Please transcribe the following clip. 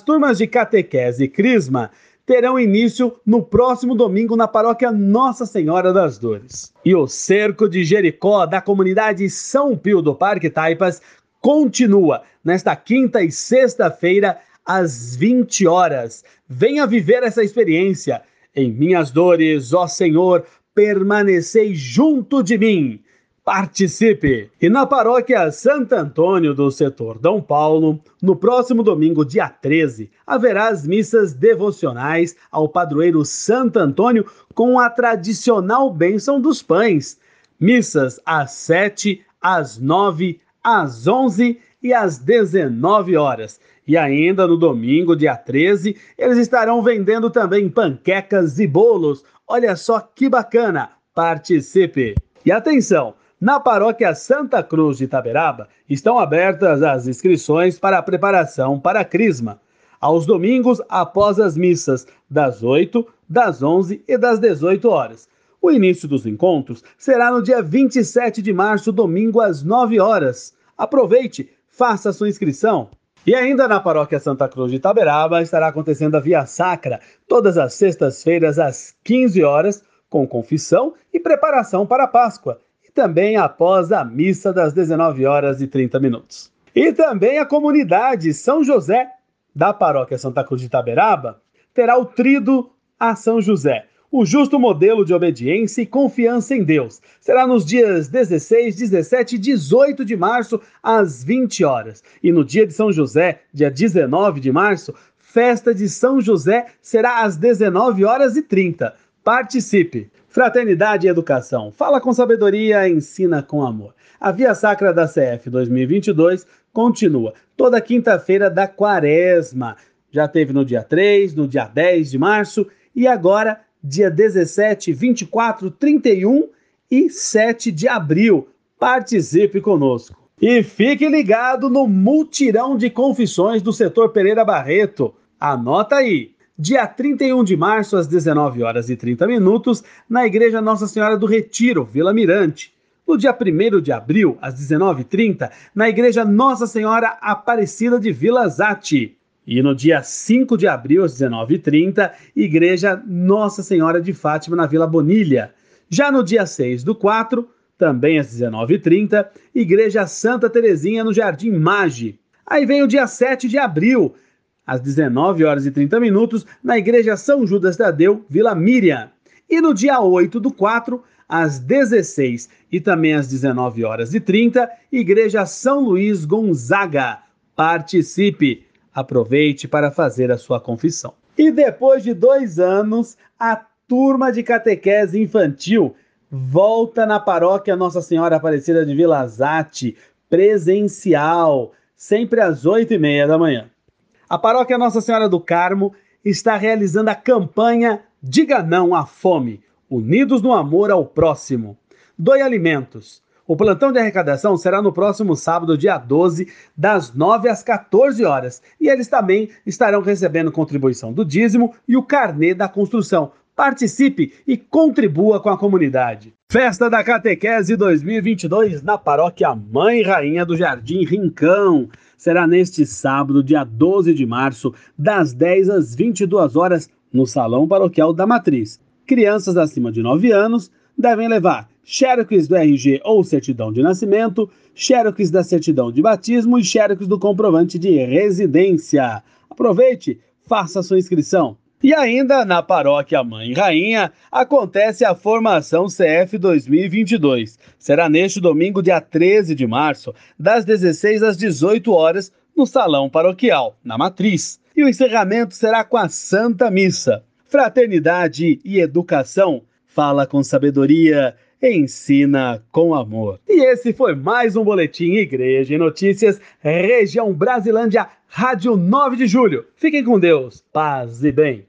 turmas de catequese e crisma terão início no próximo domingo na paróquia Nossa Senhora das Dores. E o cerco de Jericó da comunidade São Pio do Parque Taipas continua nesta quinta e sexta-feira às 20 horas. Venha viver essa experiência. Em minhas dores, ó Senhor, permanecei junto de mim. Participe! E na paróquia Santo Antônio do setor Dom Paulo, no próximo domingo, dia 13, haverá as missas devocionais ao padroeiro Santo Antônio com a tradicional bênção dos pães. Missas às 7, às 9, às 11 e às 19 horas. E ainda no domingo, dia 13, eles estarão vendendo também panquecas e bolos. Olha só que bacana! Participe! E atenção! Na paróquia Santa Cruz de Itaberaba estão abertas as inscrições para a preparação para a Crisma, aos domingos após as missas, das 8, das 11 e das 18 horas. O início dos encontros será no dia 27 de março, domingo às 9 horas. Aproveite, faça sua inscrição. E ainda na paróquia Santa Cruz de Itaberaba estará acontecendo a Via Sacra, todas as sextas-feiras às 15 horas, com confissão e preparação para a Páscoa e também após a missa das 19 horas e 30 minutos. E também a comunidade São José da paróquia Santa Cruz de Itaberaba terá o trido a São José, o justo modelo de obediência e confiança em Deus. Será nos dias 16, 17 e 18 de março, às 20 horas. E no dia de São José, dia 19 de março, festa de São José será às 19 horas e 30. Participe! Fraternidade e Educação. Fala com sabedoria, ensina com amor. A Via Sacra da CF 2022 continua toda quinta-feira da quaresma. Já teve no dia 3, no dia 10 de março e agora dia 17, 24, 31 e 7 de abril. Participe conosco. E fique ligado no multirão de confissões do setor Pereira Barreto. Anota aí dia 31 de março, às 19 horas e 30 minutos, na Igreja Nossa Senhora do Retiro, Vila Mirante. No dia 1 de abril, às 19h30, na Igreja Nossa Senhora Aparecida de Vila Zati. E no dia 5 de abril, às 19h30, Igreja Nossa Senhora de Fátima, na Vila Bonilha. Já no dia 6 do 4, também às 19h30, Igreja Santa Terezinha, no Jardim Mage. Aí vem o dia 7 de abril, às 19 horas e 30 minutos, na Igreja São Judas Tadeu, Vila Miriam. E no dia 8 do 4, às 16 e também às 19 horas e 30, Igreja São Luís Gonzaga. Participe! Aproveite para fazer a sua confissão. E depois de dois anos, a turma de catequese infantil volta na paróquia Nossa Senhora Aparecida de Vila Zate, presencial, sempre às 8 e meia da manhã. A paróquia Nossa Senhora do Carmo está realizando a campanha Diga Não à Fome, Unidos no Amor ao Próximo. Doe alimentos. O plantão de arrecadação será no próximo sábado, dia 12, das 9 às 14 horas. E eles também estarão recebendo contribuição do dízimo e o carnê da construção. Participe e contribua com a comunidade. Festa da Catequese 2022 na paróquia Mãe Rainha do Jardim Rincão será neste sábado, dia 12 de março, das 10 às 22 horas, no Salão Paroquial da Matriz. Crianças acima de 9 anos devem levar xerox do RG ou certidão de nascimento, xerox da certidão de batismo e xerox do comprovante de residência. Aproveite, faça sua inscrição. E ainda na Paróquia Mãe Rainha acontece a formação CF 2022. Será neste domingo, dia 13 de março, das 16 às 18 horas, no Salão Paroquial, na Matriz. E o encerramento será com a Santa Missa. Fraternidade e educação. Fala com sabedoria ensina com amor. E esse foi mais um Boletim Igreja e Notícias, Região Brasilândia, Rádio 9 de Julho. Fiquem com Deus, paz e bem.